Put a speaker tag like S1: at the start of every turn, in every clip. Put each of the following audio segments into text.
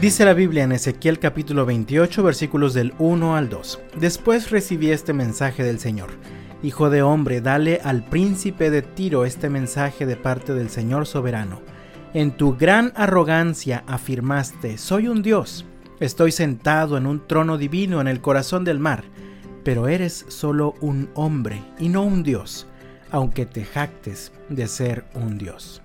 S1: Dice la Biblia en Ezequiel capítulo 28 versículos del 1 al 2. Después recibí este mensaje del Señor. Hijo de hombre, dale al príncipe de Tiro este mensaje de parte del Señor soberano. En tu gran arrogancia afirmaste, soy un Dios, estoy sentado en un trono divino en el corazón del mar, pero eres solo un hombre y no un Dios, aunque te jactes de ser un Dios.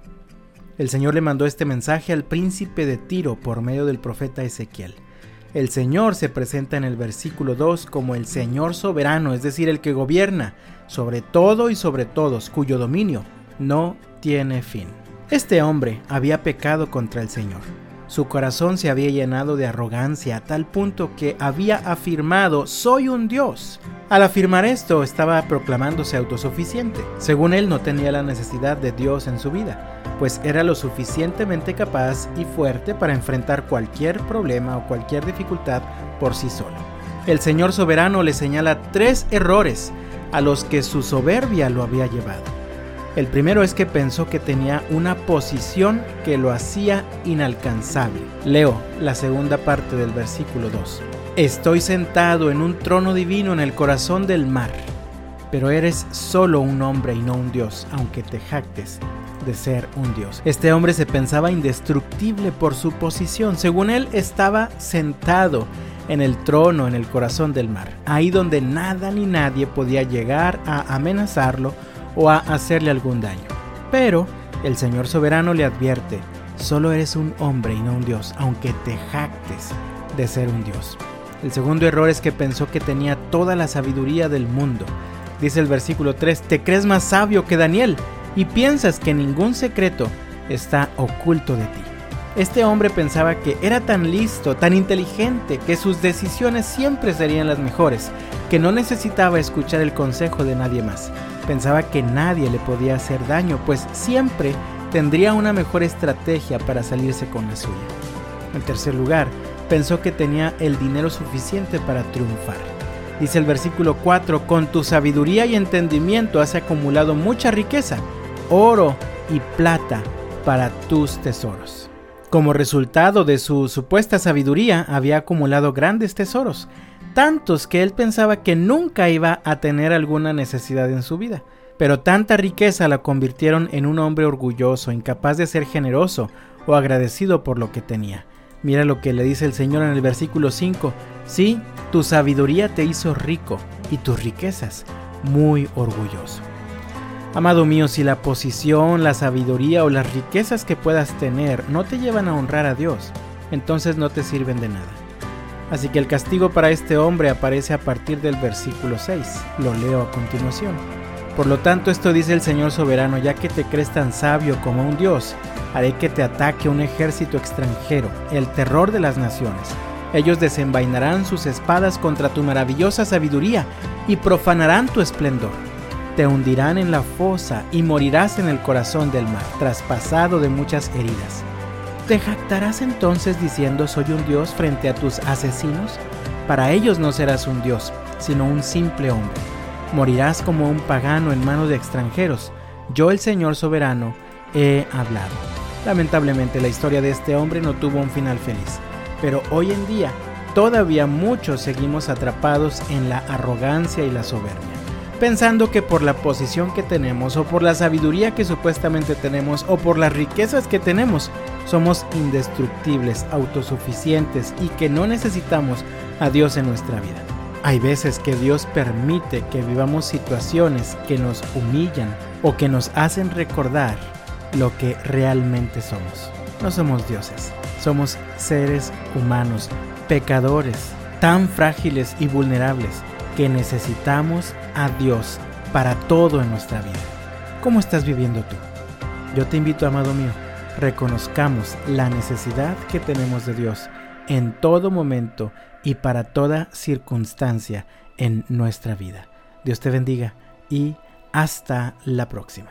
S1: El Señor le mandó este mensaje al príncipe de Tiro por medio del profeta Ezequiel. El Señor se presenta en el versículo 2 como el Señor soberano, es decir, el que gobierna sobre todo y sobre todos, cuyo dominio no tiene fin. Este hombre había pecado contra el Señor. Su corazón se había llenado de arrogancia a tal punto que había afirmado, soy un Dios. Al afirmar esto, estaba proclamándose autosuficiente. Según él, no tenía la necesidad de Dios en su vida pues era lo suficientemente capaz y fuerte para enfrentar cualquier problema o cualquier dificultad por sí solo. El Señor soberano le señala tres errores a los que su soberbia lo había llevado. El primero es que pensó que tenía una posición que lo hacía inalcanzable. Leo la segunda parte del versículo 2. Estoy sentado en un trono divino en el corazón del mar, pero eres solo un hombre y no un Dios, aunque te jactes de ser un dios. Este hombre se pensaba indestructible por su posición. Según él, estaba sentado en el trono en el corazón del mar, ahí donde nada ni nadie podía llegar a amenazarlo o a hacerle algún daño. Pero el Señor soberano le advierte, solo eres un hombre y no un dios, aunque te jactes de ser un dios. El segundo error es que pensó que tenía toda la sabiduría del mundo. Dice el versículo 3, te crees más sabio que Daniel y piensas que ningún secreto está oculto de ti. Este hombre pensaba que era tan listo, tan inteligente, que sus decisiones siempre serían las mejores, que no necesitaba escuchar el consejo de nadie más. Pensaba que nadie le podía hacer daño, pues siempre tendría una mejor estrategia para salirse con la suya. En tercer lugar, pensó que tenía el dinero suficiente para triunfar. Dice el versículo 4, con tu sabiduría y entendimiento has acumulado mucha riqueza oro y plata para tus tesoros. Como resultado de su supuesta sabiduría, había acumulado grandes tesoros, tantos que él pensaba que nunca iba a tener alguna necesidad en su vida. Pero tanta riqueza la convirtieron en un hombre orgulloso, incapaz de ser generoso o agradecido por lo que tenía. Mira lo que le dice el Señor en el versículo 5. Sí, tu sabiduría te hizo rico y tus riquezas muy orgulloso. Amado mío, si la posición, la sabiduría o las riquezas que puedas tener no te llevan a honrar a Dios, entonces no te sirven de nada. Así que el castigo para este hombre aparece a partir del versículo 6. Lo leo a continuación. Por lo tanto, esto dice el Señor soberano, ya que te crees tan sabio como un Dios, haré que te ataque un ejército extranjero, el terror de las naciones. Ellos desenvainarán sus espadas contra tu maravillosa sabiduría y profanarán tu esplendor te hundirán en la fosa y morirás en el corazón del mar, traspasado de muchas heridas. ¿Te jactarás entonces diciendo soy un Dios frente a tus asesinos? Para ellos no serás un Dios, sino un simple hombre. Morirás como un pagano en manos de extranjeros. Yo el Señor soberano he hablado. Lamentablemente la historia de este hombre no tuvo un final feliz, pero hoy en día todavía muchos seguimos atrapados en la arrogancia y la soberbia pensando que por la posición que tenemos o por la sabiduría que supuestamente tenemos o por las riquezas que tenemos, somos indestructibles, autosuficientes y que no necesitamos a Dios en nuestra vida. Hay veces que Dios permite que vivamos situaciones que nos humillan o que nos hacen recordar lo que realmente somos. No somos dioses, somos seres humanos, pecadores, tan frágiles y vulnerables que necesitamos Dios para todo en nuestra vida. ¿Cómo estás viviendo tú? Yo te invito, amado mío, reconozcamos la necesidad que tenemos de Dios en todo momento y para toda circunstancia en nuestra vida. Dios te bendiga y hasta la próxima.